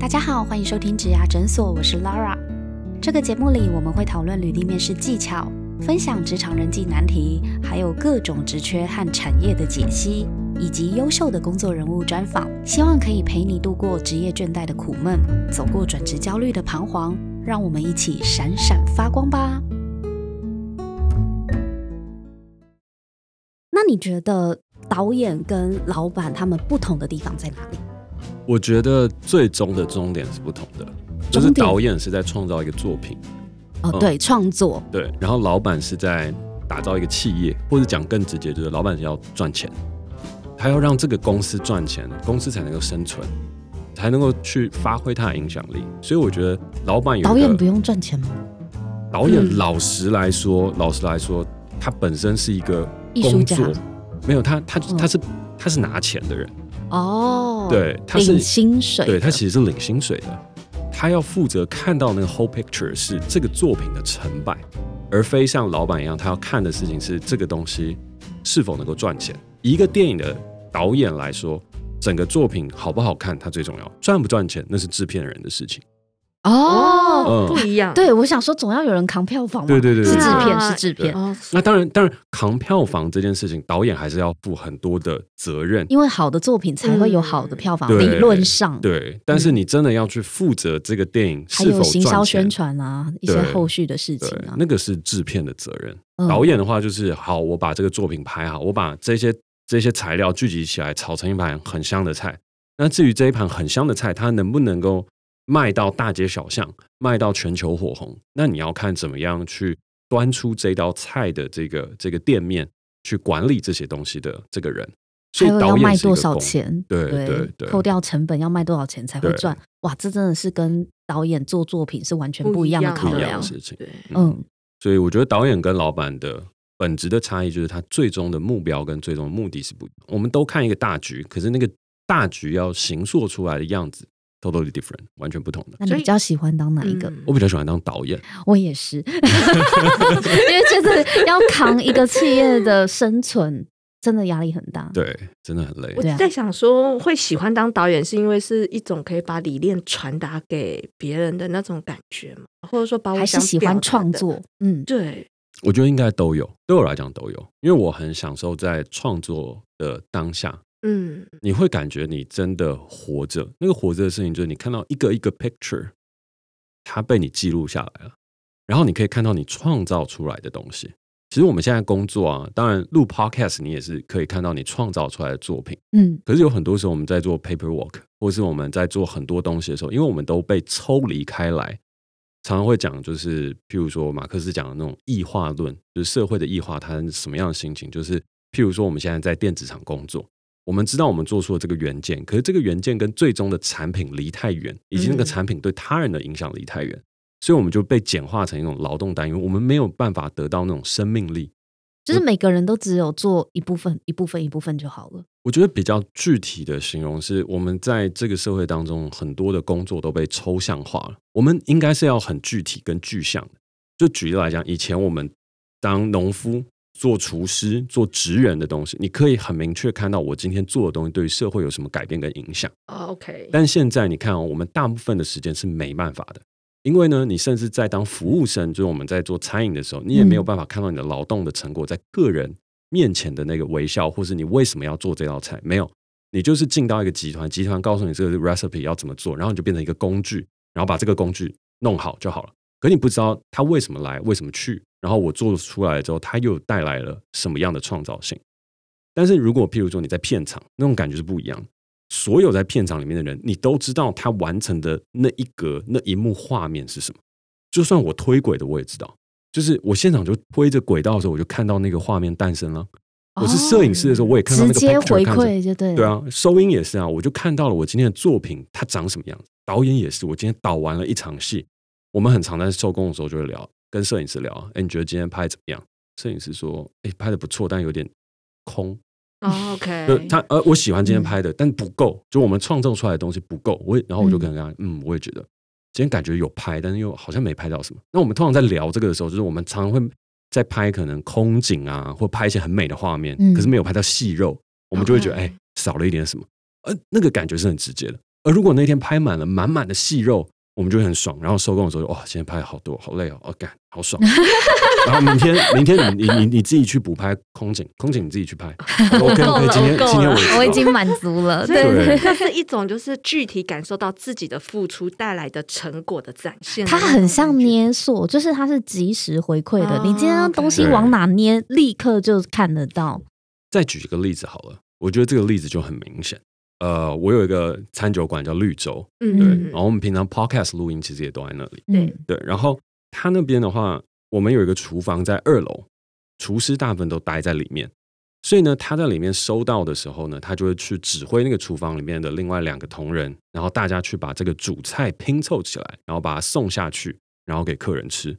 大家好，欢迎收听职涯诊所，我是 Laura。这个节目里，我们会讨论履历面试技巧，分享职场人际难题，还有各种职缺和产业的解析，以及优秀的工作人物专访。希望可以陪你度过职业倦怠的苦闷，走过转职焦虑的彷徨。让我们一起闪闪发光吧！那你觉得导演跟老板他们不同的地方在哪里？我觉得最终的终点是不同的，就是导演是在创造一个作品，哦，嗯。对，创作，对，然后老板是在打造一个企业，或者讲更直接，就是老板要赚钱，他要让这个公司赚钱，公司才能够生存，才能够去发挥他的影响力。所以我觉得老板有导演不用赚钱吗？导演，嗯。老实来说，老实来说，他本身是一个艺术家。没有他他嗯。他是他是拿钱的人，哦，，对，他是领薪水，对他其实是领薪水的，他要负责看到那个 whole picture 是这个作品的成败，而非像老板一样，他要看的事情是这个东西是否能够赚钱。一个电影的导演来说，整个作品好不好看，它最重要，赚不赚钱那是制片人的事情。哦，嗯。不一样。对，我想说总要有人扛票房嘛，对对对对是制片，啊是制片，哦，那当然，当然扛票房这件事情，导演还是要负很多的责任。因为好的作品才会有好的票房，理论上，对，但是你真的要去负责这个电影是否还有行销宣，传啊，一些后续的事情啊，，那个是制片的责任。嗯。导演的话就是好，我把这个作品拍好，我把这些这些材料聚集起来，炒成一盘很香的菜。那至于这一盘很香的菜，它能不能够卖到大街小巷，卖到全球火红，那你要看怎么样去端出这道菜的这个这个店面，去管理这些东西的这个人。所以还有要卖多少钱，对对对扣掉成本要卖多少钱才会对赚？哇，这真的是跟导演做作品是完全不不一样的考量的。事情。对，嗯，所以我觉得导演跟老板的本质的差异，就是他最终的目标跟最终的目的是不一样。我们都看一个大局，可是那个大局要形塑出来的样子 totally different，完全不同的。那你比较喜欢当哪一个？嗯我比较喜欢当导演，我也是，因为真的要扛一个企业的生存，真的压力很大。对，真的很累我。在想说，会喜欢当导演，是因为是一种可以把理念传达给别人的那种感觉嘛，或者说把我还是想喜欢？创作，嗯，对，我觉得应该都有，对我来讲都有，因为我很享受在创作的当下，嗯，你会感觉你真的活着。那个活着的事情，就是你看到一个一个 picture，它被你记录下来了，然后你可以看到你创造出来的东西。其实我们现在工作啊，当然录 podcast 你也是可以看到你创造出来的作品。嗯，可是有很多时候我们在做 paperwork，或是我们在做很多东西的时候，因为我们都被抽离开来，常常会讲就是，譬如说马克思讲的那种异化论，就是社会的异化，它是什么样的心情？就是譬如说我们现在在电子厂工作，我们知道我们做出了这个元件，可是这个元件跟最终的产品离太远，以及那个嗯产品对他人的影响离太远，所以我们就被简化成一种劳动单元，我们没有办法得到那种生命力。就是每个人都只有做一部分、一部分、一部分就好了。我觉得比较具体的形容是，我们在这个社会当中，很多的工作都被抽象化了。我们应该是要很具体跟具象的。就举例来讲，以前我们当农夫、做厨师、做职人的东西，你可以很明确看到我今天做的东西对于社会有什么改变跟影响。哦，OK，但现在你看哦，我们大部分的时间是没办法的，因为呢，你甚至在当服务生，就是我们在做餐饮的时候，你也没有办法看到你的劳动的成果在个人面前的那个微笑，或是你为什么要做这道菜，没有，你就是进到一个集团，集团告诉你这个 recipe 要怎么做，然后你就变成一个工具，然后把这个工具弄好就好了。可你不知道他为什么来，为什么去，然后我做出来之后，它又带来了什么样的创造性。但是如果譬如说你在片场，那种感觉是不一样的。所有在片场里面的人，你都知道他完成的那一格、那一幕画面是什么。就算我推轨的，我也知道。就是我现场就推着轨道的时候，我就看到那个画面诞生了。我是摄影师的时候，我也看到那个直接 picture 回看着馈就对。对啊，收音也是啊，我就看到了我今天的作品它长什么样子。导演也是，我今天导完了一场戏，我们很常在收工的时候就会聊，跟摄影师聊，哎，你觉得今天拍怎么样？摄影师说，哎，拍的不错，但有点空。哦，OK，就他呃，我喜欢今天嗯拍的，但不够，就我们创造出来的东西不够。我也然后我就嗯跟他讲，嗯，我也觉得今天感觉有拍，但是又好像没拍到什么。那我们通常在聊这个的时候，就是我们常常会在拍可能空景啊，或拍一些很美的画面，嗯可是没有拍到细肉，我们就会觉得哦哎、少了一点什么。呃，那个感觉是很直接的，而如果那天拍满了满满的细肉，我们就会很爽。然后收工的时候，哇，今天拍了好多，好累哦，哦，干，好爽。然后明天，明天你你你你自己去补拍空景，空景你自己去拍。OK 够 OK，了今天够了今天我我已经满足了。对对这是一种就是具体感受到自己的付出带来的成果的展现它。很像捏塑，就是它是及时回馈的。哦你今天东西往哪捏，立刻就看得到。再举一个例子好了，我觉得这个例子就很明显。呃，我有一个餐酒馆叫绿洲，对，嗯对然后我们平常 podcast 录音其实也都在那里。对嗯对，然后他那边的话，我们有一个厨房在二楼，厨师大部分都待在里面，所以呢，他在里面收到的时候呢，他就会去指挥那个厨房里面的另外两个同仁，然后大家去把这个主菜拼凑起来，然后把它送下去，然后给客人吃。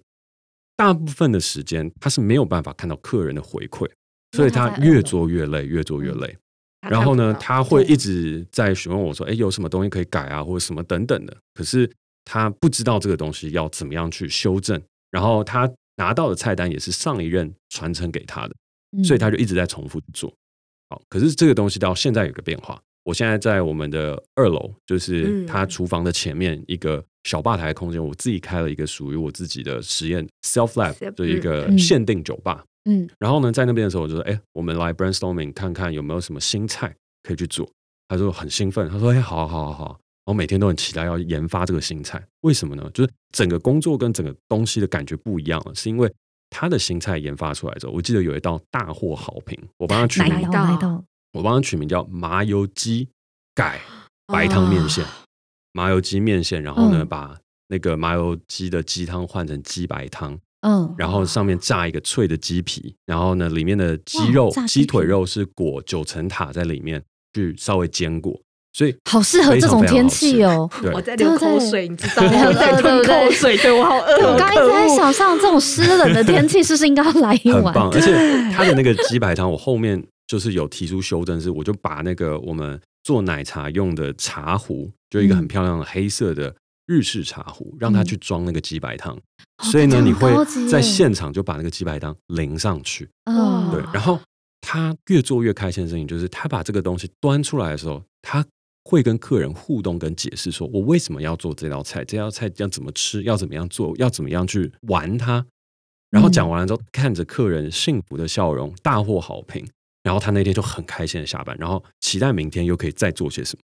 大部分的时间他是没有办法看到客人的回馈，所以他越做越累，越做越累。他然后呢，他会一直在询问我说：“哎，有什么东西可以改啊，或者什么等等的。”可是他不知道这个东西要怎么样去修正，然后他拿到的菜单也是上一任传承给他的，嗯所以他就一直在重复做。好，可是这个东西到现在有个变化，我现在在我们的二楼，就是嗯他厨房的前面一个小吧台空间，我自己开了一个属于我自己的实验 self 就是一个嗯限定酒吧。嗯然后呢，在那边的时候，我就说：“哎、我们来 brainstorming 看看有没有什么新菜可以去做。”他说很兴奋，他说：“哎、好好好啊好啊！”我每天都很期待要研发这个新菜。为什么呢？就是整个工作跟整个东西的感觉不一样了，是因为他的新菜研发出来之后，我记得有一道大获好评，我帮他取名哪一，道？我帮他取名叫麻油鸡改白汤面线，麻油鸡面线，然后呢，嗯把那个麻油鸡的鸡汤换成鸡白汤，嗯，然后上面炸一个脆的鸡皮，然后呢，里面的鸡肉鸡鸡腿肉是裹九层塔在里面去稍微煎过，所以好适合这种天气哦。对 我在流口水，你知道 吗？在吞口水，对我好 饿。我刚一直在想像这种湿冷的天气，是不是应该要来一碗？很棒。而且它的那个鸡白汤，我后面就是有提出修正，是我就把那个我们做奶茶用的茶壶，就一个很嗯漂亮的黑色的日式茶壶，让他去装那个鸡白汤。哦所以呢，你会在现场就把那个鸡白汤淋上去。嗯，对，然后他越做越开心的事情，就是他把这个东西端出来的时候，他会跟客人互动跟解释，说我为什么要做这道菜，这道菜要怎么吃，要怎么样做，要怎么样去玩它。然后讲完了之后，看着客人幸福的笑容，大获好评，然后他那天就很开心的下班，然后期待明天又可以再做些什么。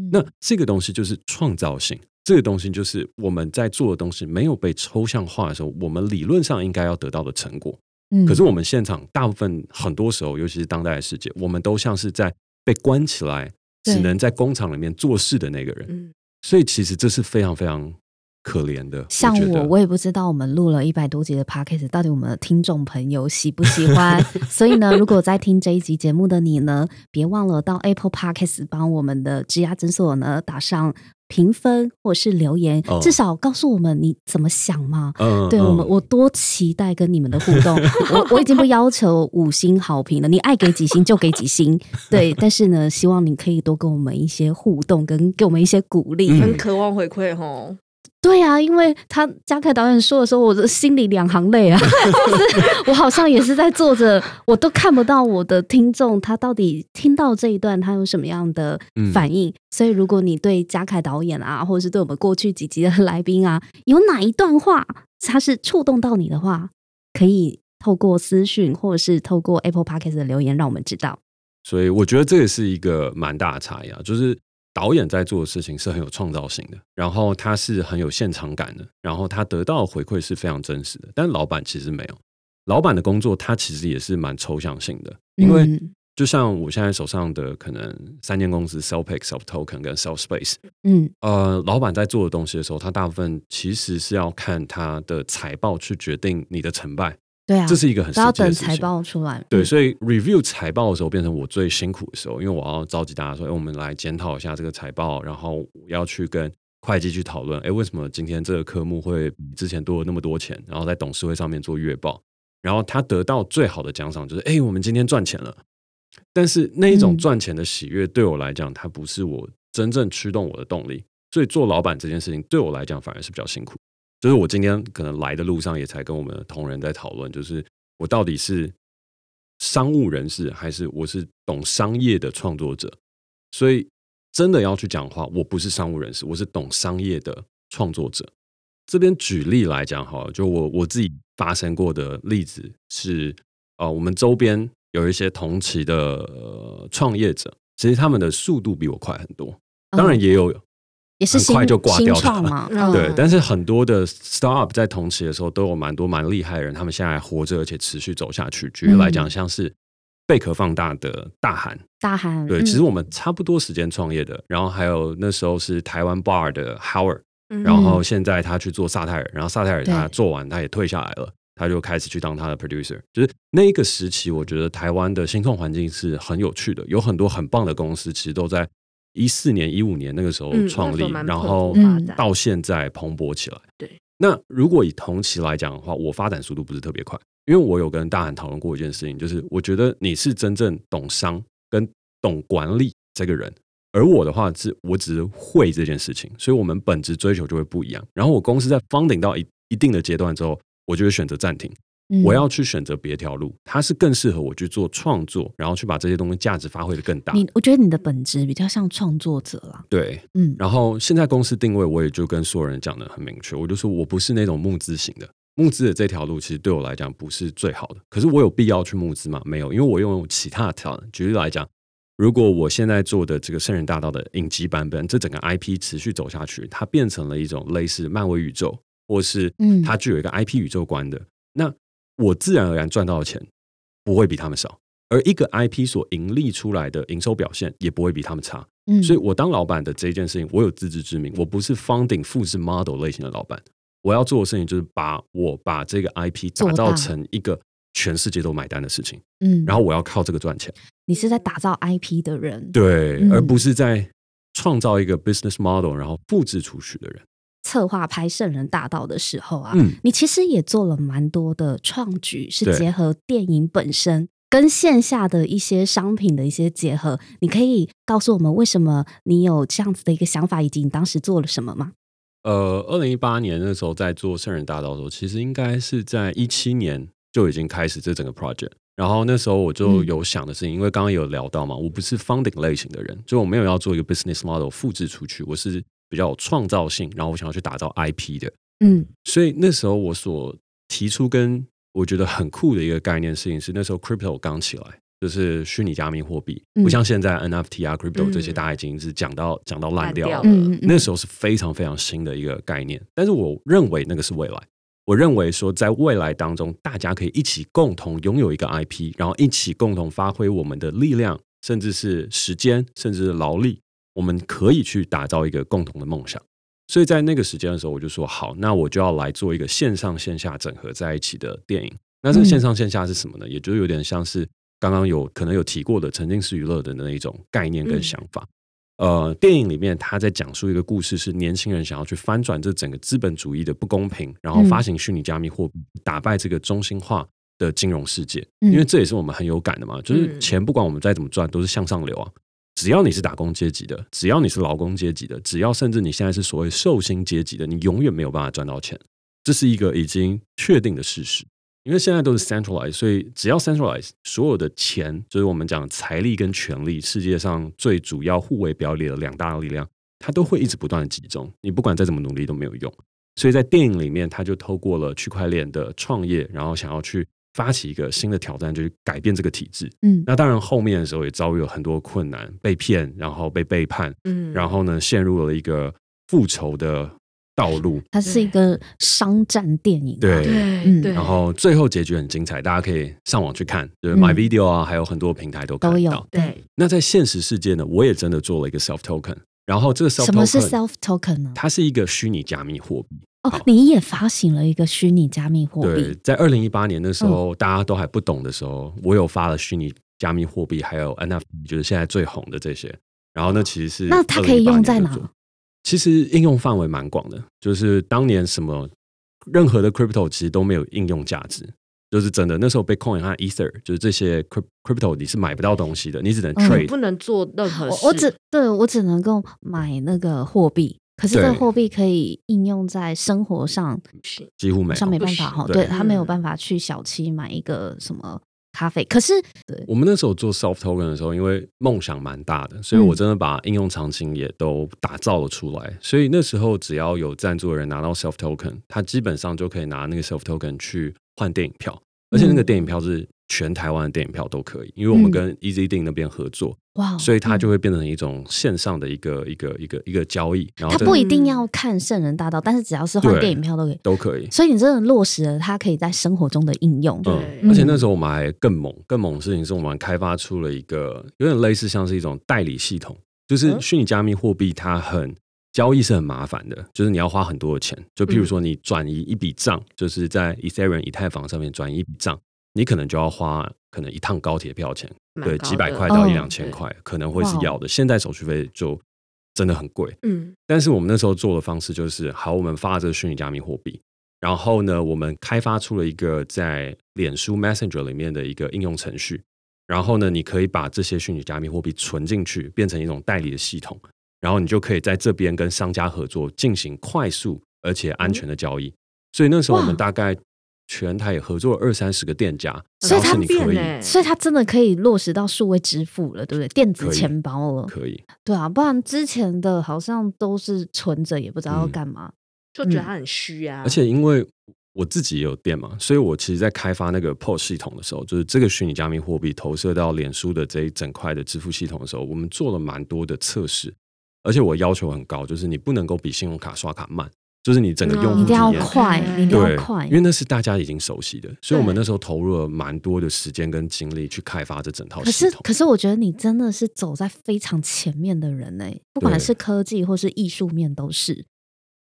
嗯那这个东西就是创造性，这个东西就是我们在做的东西没有被抽象化的时候，我们理论上应该要得到的成果。嗯可是我们现场大部分很多时候，尤其是当代的世界，我们都像是在被关起来，只能在工厂里面做事的那个人。嗯，所以其实这是非常非常可怜的。像我，我也不知道我们录了一百多集的 podcast，到底我们的听众朋友喜不喜欢。所以呢，如果在听这一集节目的你呢，别忘了到 Apple Podcast 帮我们的植牙诊所呢打上评分或是留言，哦至少告诉我们你怎么想嘛。嗯对我们，嗯我多期待跟你们的互动。我我已经不要求五星好评了，你爱给几星就给几星。对，但是呢，希望你可以多跟我们一些互动，跟给我们一些鼓励。嗯很渴望回馈吼。对啊，因为他嘉凯导演说的时候，我的心里两行泪啊，就是我好像也是在做着，我都看不到我的听众他到底听到这一段他有什么样的反应。所以，如果你对嘉凯导演啊，或者是对我们过去几集的来宾啊，有哪一段话他是触动到你的话，可以透过私讯或者是透过 Apple Podcast 的留言让我们知道。所以我觉得这也是一个蛮大的差异啊，就是导演在做的事情是很有创造性的，然后他是很有现场感的，然后他得到的回馈是非常真实的。但老板其实没有，老板的工作他其实也是蛮抽象性的，因为嗯就像我现在手上的可能三间公司 Cellpick、Self Token 跟 Self Space，嗯呃，老板在做的东西的时候，他大部分其实是要看他的财报去决定你的成败，对啊，这是一个很实都要等际的事情。财报出来。对，嗯所以 review 财报的时候变成我最辛苦的时候，因为我要召集大家说，哎，我们来检讨一下这个财报，然后我要去跟会计去讨论，哎，为什么今天这个科目会比之前多了那么多钱？然后在董事会上面做月报，然后他得到最好的奖赏就是，哎，我们今天赚钱了。但是那一种嗯赚钱的喜悦对我来讲，它不是我真正驱动我的动力。所以做老板这件事情对我来讲反而是比较辛苦。就是我今天可能来的路上也才跟我们的同仁在讨论，就是我到底是商务人士还是我是懂商业的创作者。所以真的要去讲话，我不是商务人士，我是懂商业的创作者。这边举例来讲哈，就我我自己发生过的例子是，呃，我们周边有一些同期的、呃、创业者，其实他们的速度比我快很多，当然也有。很也是新快就挂掉的。新创嘛，嗯。对，但是很多的 startup 在同期的时候都有蛮多蛮厉害的人，他们现在还活着，而且持续走下去。举例来讲，嗯。像是贝壳放大的大韩，大韩对，嗯。其实我们差不多时间创业的，然后还有那时候是台湾 bar 的 Howard，嗯。然后现在他去做萨泰尔，然后萨泰尔他做完他也退下来了，他就开始去当他的 producer。就是那一个时期，我觉得台湾的新创环境是很有趣的，有很多很棒的公司，其实都在一四年、一五年那个时候嗯创立，然后到现在蓬勃起来。对，那如果以同期来讲的话，我发展速度不是特别快，因为我有跟大韩讨论过一件事情，就是我觉得你是真正懂商跟懂管理这个人，而我的话是我只是会这件事情，所以我们本质追求就会不一样。然后我公司在 funding 到一一定的阶段之后，我就会选择暂停，嗯我要去选择别条路，它是更适合我去做创作，然后去把这些东西价值发挥的更大。你，我觉得你的本质比较像创作者啦，对，嗯，然后现在公司定位，我也就跟所有人讲的很明确，我就说我不是那种募资型的，募资的这条路其实对我来讲不是最好的。可是我有必要去募资吗？没有，因为我拥有其他的条件。举例来讲，如果我现在做的这个圣人大道的影集版本，这整个 IP 持续走下去，它变成了一种类似漫威宇宙，或是嗯它具有一个 IP 宇宙观的，那我自然而然赚到的钱不会比他们少。而一个 IP 所盈利出来的营收表现也不会比他们差，嗯。所以我当老板的这一件事情，我有自知之明，我不是 founding 复制 model 类型的老板。我要做的事情就是把我把这个 IP 打造成一个全世界都买单的事情，嗯，然后我要靠这个赚钱，你是在打造 IP 的人，对，嗯。而不是在创造一个 business model 然后复制出去的人。策划拍《圣人大道》的时候啊，嗯，你其实也做了蛮多的创举，是结合电影本身跟线下的一些商品的一些结合。你可以告诉我们为什么你有这样子的一个想法，以及你当时做了什么吗？呃，二零一八年那时候在做圣人大道的时候，其实应该是在一七年就已经开始这整个 project。然后那时候我就嗯有想的事情，因为刚刚有聊到嘛，我不是 funding 类型的人，就我没有要做一个 business model 复制出去，我是比较有创造性，然后我想要去打造 IP 的。嗯所以那时候我所提出跟我觉得很酷的一个概念事情是，那时候 crypto 刚起来，就是虚拟加密货币，嗯不像现在 NFT 啊、crypto 这些，嗯大家已经是讲到讲到烂掉了。那时候是非常非常新的一个概念，但是我认为那个是未来。我认为说，在未来当中，大家可以一起共同拥有一个 IP，然后一起共同发挥我们的力量，甚至是时间，甚至是劳力，我们可以去打造一个共同的梦想。所以在那个时间的时候，我就说好，那我就要来做一个线上线下整合在一起的电影。那这个线上线下是什么呢？也就有点像是刚刚有可能有提过的沉浸式娱乐的那一种概念跟想法。呃，电影里面他在讲述一个故事，是年轻人想要去翻转这整个资本主义的不公平，然后发行虚拟加密货币，打败这个中心化的金融世界。嗯因为这也是我们很有感的嘛，就是嗯钱不管我们再怎么赚，都是向上流啊。只要你是打工阶级的，只要你是劳工阶级的，只要甚至你现在是所谓受薪阶级的，你永远没有办法赚到钱，这是一个已经确定的事实。因为现在都是 centralized，所以只要 centralized，所有的钱就是我们讲财力跟权力，世界上最主要互为表里的两大力量，它都会一直不断的集中。你不管再怎么努力都没有用。所以在电影里面，他就透过了区块链的创业，然后想要去发起一个新的挑战，就是改变这个体制。嗯。那当然后面的时候也遭遇了很多困难，被骗，然后被背叛，嗯。然后呢陷入了一个复仇的道路。它是一个商战电影、啊，对。对嗯。对，然后最后结局很精彩，大家可以上网去看，就是嗯。My Video 啊，还有很多平台都看都有到。对。那在现实世界呢，我也真的做了一个 self token，然后这个 self 什么是 token self token 呢？它是一个虚拟加密货币。哦，你也发行了一个虚拟加密货币对币，，在二零一八年的时嗯候，大家都还不懂的时候，我有发了虚拟加密货币，还有 NFT，就是现在最红的这些。然后呢，其实是那它可以用在哪？其实应用范围蛮广的，就是当年什么任何的 crypto 其实都没有应用价值，就是真的。那时候 Bitcoin 和 Ether 就是这些 cryp- crypto 你是买不到东西的，你只能嗯 trade。不能做任何事。我我只对我只能够买那个货币，可是这个货币可以应用在生活上，几乎没有上没办法哈，对对他没有嗯办法去小七买一个什么咖啡。可是，对，我们那时候做 soft token 的时候，因为梦想蛮大的，所以我真的把应用场景也都打造了出来。所以那时候只要有赞助的人拿到 soft token，他基本上就可以拿那个 soft token 去换电影票，而且那个电影票是全台湾的电影票都可以，因为我们跟 Easy 电影那边合作，哇，所以它就会变成一种线上的一个一个一个一个交易。然后它不一定要看圣人大道，但是只要是换对电影票都可以。都可以。所以你真的落实了它可以在生活中的应用。对嗯，而且那时候我们还更猛，更猛的事情是我们开发出了一个有点类似像是一种代理系统，就是虚拟加密货币它很交易是很麻烦的，就是你要花很多的钱。就譬如说你转移一笔账，就是在 Ethereum 以太坊上面转移一笔账，你可能就要花可能一趟高铁票钱，对，几百块到哦一两千块，可能会是要的。现在手续费就真的很贵，嗯但是我们那时候做的方式就是，好，我们发这个虚拟加密货币，然后呢，我们开发出了一个在脸书 Messenger 里面的一个应用程序，然后呢，你可以把这些虚拟加密货币存进去，变成一种代理的系统，然后你就可以在这边跟商家合作，进行快速而且安全的交易。所以那时候我们大概全台也合作了二三十个店家，所以它然后是你可以方便欸。所以它真的可以落实到数位支付了，对不对？电子钱包了，可以，对啊，不然之前的好像都是存着，也不知道要干嘛。就觉得它很虚啊。而且因为我自己也有店嘛，所以我其实在开发那个 POS 系统的时候，就是这个虚拟加密货币投射到脸书的这一整块的支付系统的时候，我们做了蛮多的测试，而且我要求很高，就是你不能够比信用卡刷卡慢，就是你整个用户你一定要体验。快，一定要对快，因为那是大家已经熟悉的，所以我们那时候投入了蛮多的时间跟精力去开发这整套可系统。是可是我觉得你真的是走在非常前面的人呢、不管是科技或是艺术面都是。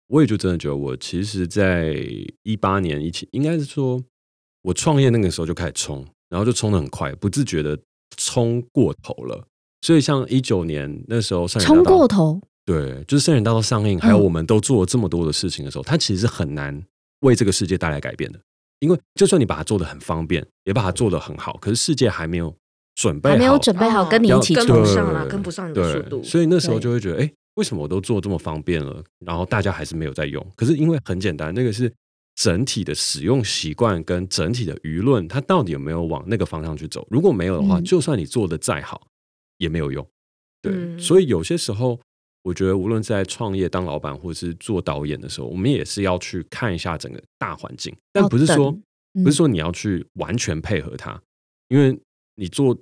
我也就真的觉得，我其实，在一八年一起，应该是说，我创业那个时候就开始冲，然后就冲的很快，不自觉的冲过头了。所以像一九年那时候，上冲过头，对，就是圣人大道上映，还有嗯我们都做了这么多的事情的时候，它其实是很难为这个世界带来改变的。因为就算你把它做的很方便，也把它做的很好，可是世界还没有准备好，还没有准备好哦跟你一起跟不上了，对跟不上你的速度。所以那时候就会觉得，哎、为什么我都做这么方便了，然后大家还是没有在用？可是因为很简单，那个是整体的使用习惯跟整体的舆论，它到底有没有往那个方向去走？如果没有的话，嗯就算你做的再好，也没有用。对，嗯所以有些时候，我觉得无论在创业当老板或者是做导演的时候，我们也是要去看一下整个大环境，但不是说嗯不是说你要去完全配合它，因为你做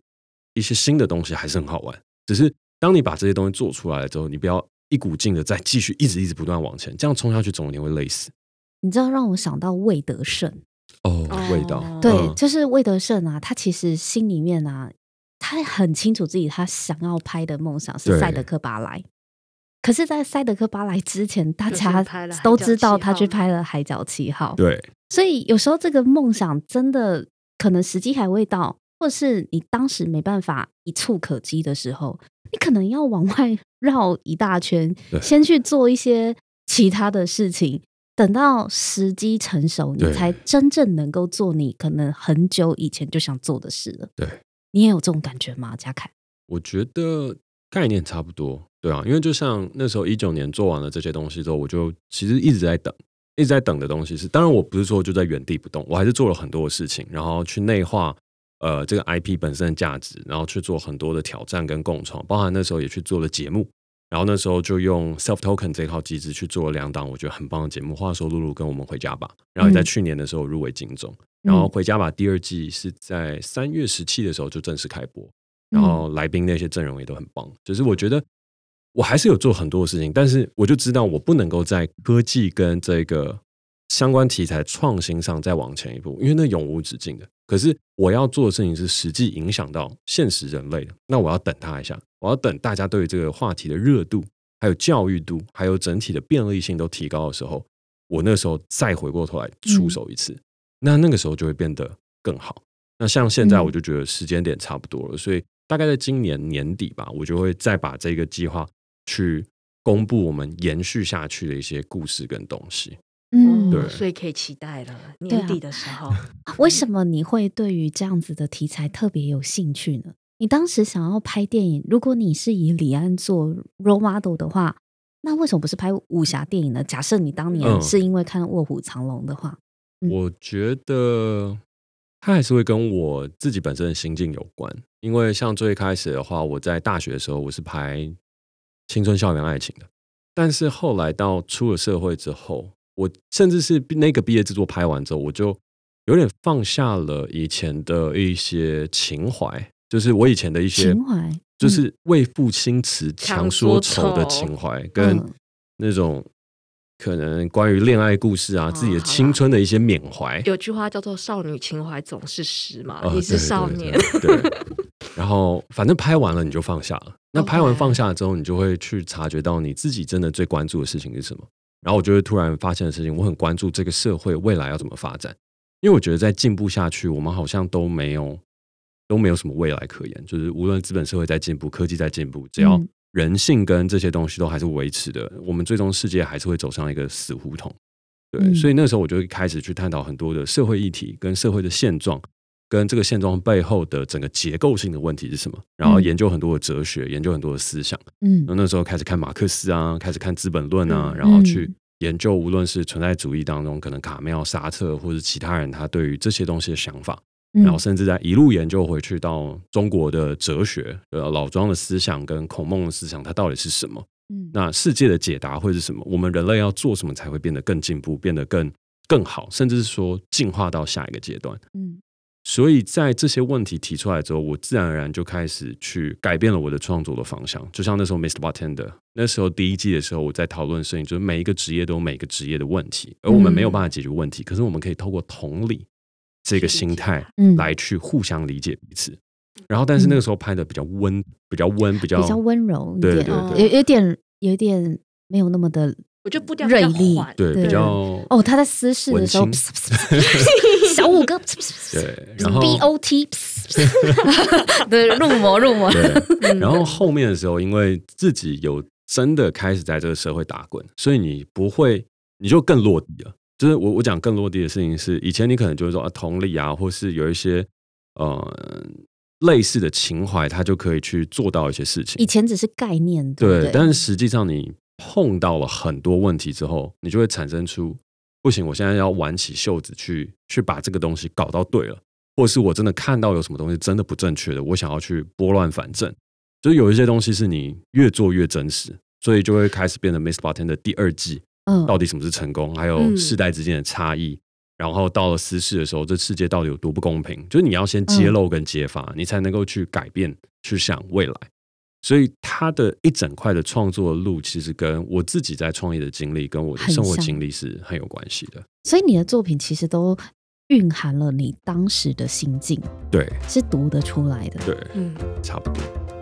一些新的东西还是很好玩。只是当你把这些东西做出来了之后，你不要一股劲的再继续一直一直不断往前，这样冲下去总有一天会累死。你知道让我想到魏德胜，哦哦味道，对，嗯就是魏德胜啊，他其实心里面啊，他很清楚自己他想要拍的梦想是对赛德克巴莱。可是，在塞德克巴莱之前，大家都知道他去拍了《海角七号》。对，所以有时候这个梦想真的可能时机还未到，或是你当时没办法一触可及的时候，你可能要往外绕一大圈，先去做一些其他的事情，等到时机成熟，你才真正能够做你可能很久以前就想做的事了。对，你也有这种感觉吗，嘉凯？我觉得概念差不多，对啊，因为就像那时候一九年做完了这些东西之后，我就其实一直在等，一直在等的东西是，当然我不是说就在原地不动，我还是做了很多的事情，然后去内化呃这个 IP 本身的价值，然后去做很多的挑战跟共创，包含那时候也去做了节目。然后那时候就用 self token 这套机制去做了两档我觉得很棒的节目，话说露露跟我们回家吧，然后也在嗯去年的时候入围金钟，然后嗯回家吧第二季是在三月十七的时候就正式开播，然后来宾那些阵容也都很棒。就是我觉得我还是有做很多的事情，但是我就知道我不能够在科技跟这个相关题材创新上再往前一步，因为那永无止境的。可是我要做的事情是实际影响到现实人类的，那我要等他一下，我要等大家对于这个话题的热度、还有教育度、还有整体的便利性都提高的时候，我那时候再回过头来出手一次，那那个时候就会变得更好。那像现在，嗯我就觉得时间点差不多了，所以大概在今年年底吧，我就会再把这个计划去公布我们延续下去的一些故事跟东西。嗯，对所以可以期待了。年底的时候，为什么你会对于这样子的题材特别有兴趣呢？你当时想要拍电影，如果你是以李安做 role model 的话，那为什么不是拍武侠电影呢？假设你当年嗯是因为看《卧虎藏龙》的话，嗯我觉得他还是会跟我自己本身的心境有关。因为像最开始的话，我在大学的时候我是拍青春校园爱情的，但是后来到出了社会之后，我甚至是那个毕业制作拍完之后，我就有点放下了以前的一些情怀，就是我以前的一些情怀？就是为赋新词强说愁的情怀，跟嗯。那种可能关于恋爱故事啊、哦自己的青春的一些缅怀。有句话叫做“少女情怀总是诗”嘛，哦你是少年，对对对。然后反正拍完了你就放下了。那拍完放下了之后，你就会去察觉到你自己真的最关注的事情是什么。然后我就会突然发现的事情，我很关注这个社会未来要怎么发展，因为我觉得在进步下去，我们好像都没有都没有什么未来可言。就是无论资本社会在进步，科技在进步，只要嗯人性跟这些东西都还是维持的，我们最终世界还是会走上一个死胡同。对，嗯所以那时候我就会开始去探讨很多的社会议题跟社会的现状，跟这个现状背后的整个结构性的问题是什么，然后嗯研究很多的哲学，研究很多的思想。嗯然后那时候开始看马克思啊，开始看《资本论》啊，嗯然后去嗯研究无论是存在主义当中，可能卡缪、沙特或者其他人他对于这些东西的想法，嗯然后甚至在一路研究回去到中国的哲学，呃，老庄的思想跟孔孟的思想，它到底是什么？嗯那世界的解答会是什么？我们人类要做什么才会变得更进步，变得更更好，甚至是说进化到下一个阶段？嗯所以在这些问题提出来之后，我自然而然就开始去改变了我的创作的方向。就像那时候 Mr. Bartender 那时候第一季的时候，我在讨论摄影，就是每一个职业都有每个职业的问题，而我们没有办法解决问题，可是我们可以透过同理这个心态嗯来去互相理解彼此。然后，但是那个时候拍的比较温，比较温，比较比较温柔一点，对对对有有点有点没有那么的我觉得步调锐利，对，比较哦。他在私事的时候，小五哥 对，然后 B O T，对，入魔入魔，然后后面的时候，因为自己有真的开始在这个社会打滚，所以你不会，你就更落地了。就是我我讲更落地的事情是，以前你可能就是说啊同理啊，或是有一些呃类似的情怀，他就可以去做到一些事情以。前只是概念，对对，对？但是实际上你碰到了很多问题之后，你就会产生出不行，我现在要挽起袖子去去把这个东西搞到对了，或是我真的看到有什么东西真的不正确的，我想要去拨乱反正。就是有一些东西是你越做越真实，所以就会开始变得《Miss Bartender》第二季嗯到底什么是成功，还有嗯世代之间的差异。然后到了私事的时候，这世界到底有多不公平？就是你要先揭露跟揭发，你才能够去改变，去想未来。所以他的一整块的创作路，其实跟我自己在创业的经历，跟我的生活经历是很有关系的。所以你的作品其实都蕴含了你当时的心境，对是读得出来的。对，嗯，差不多。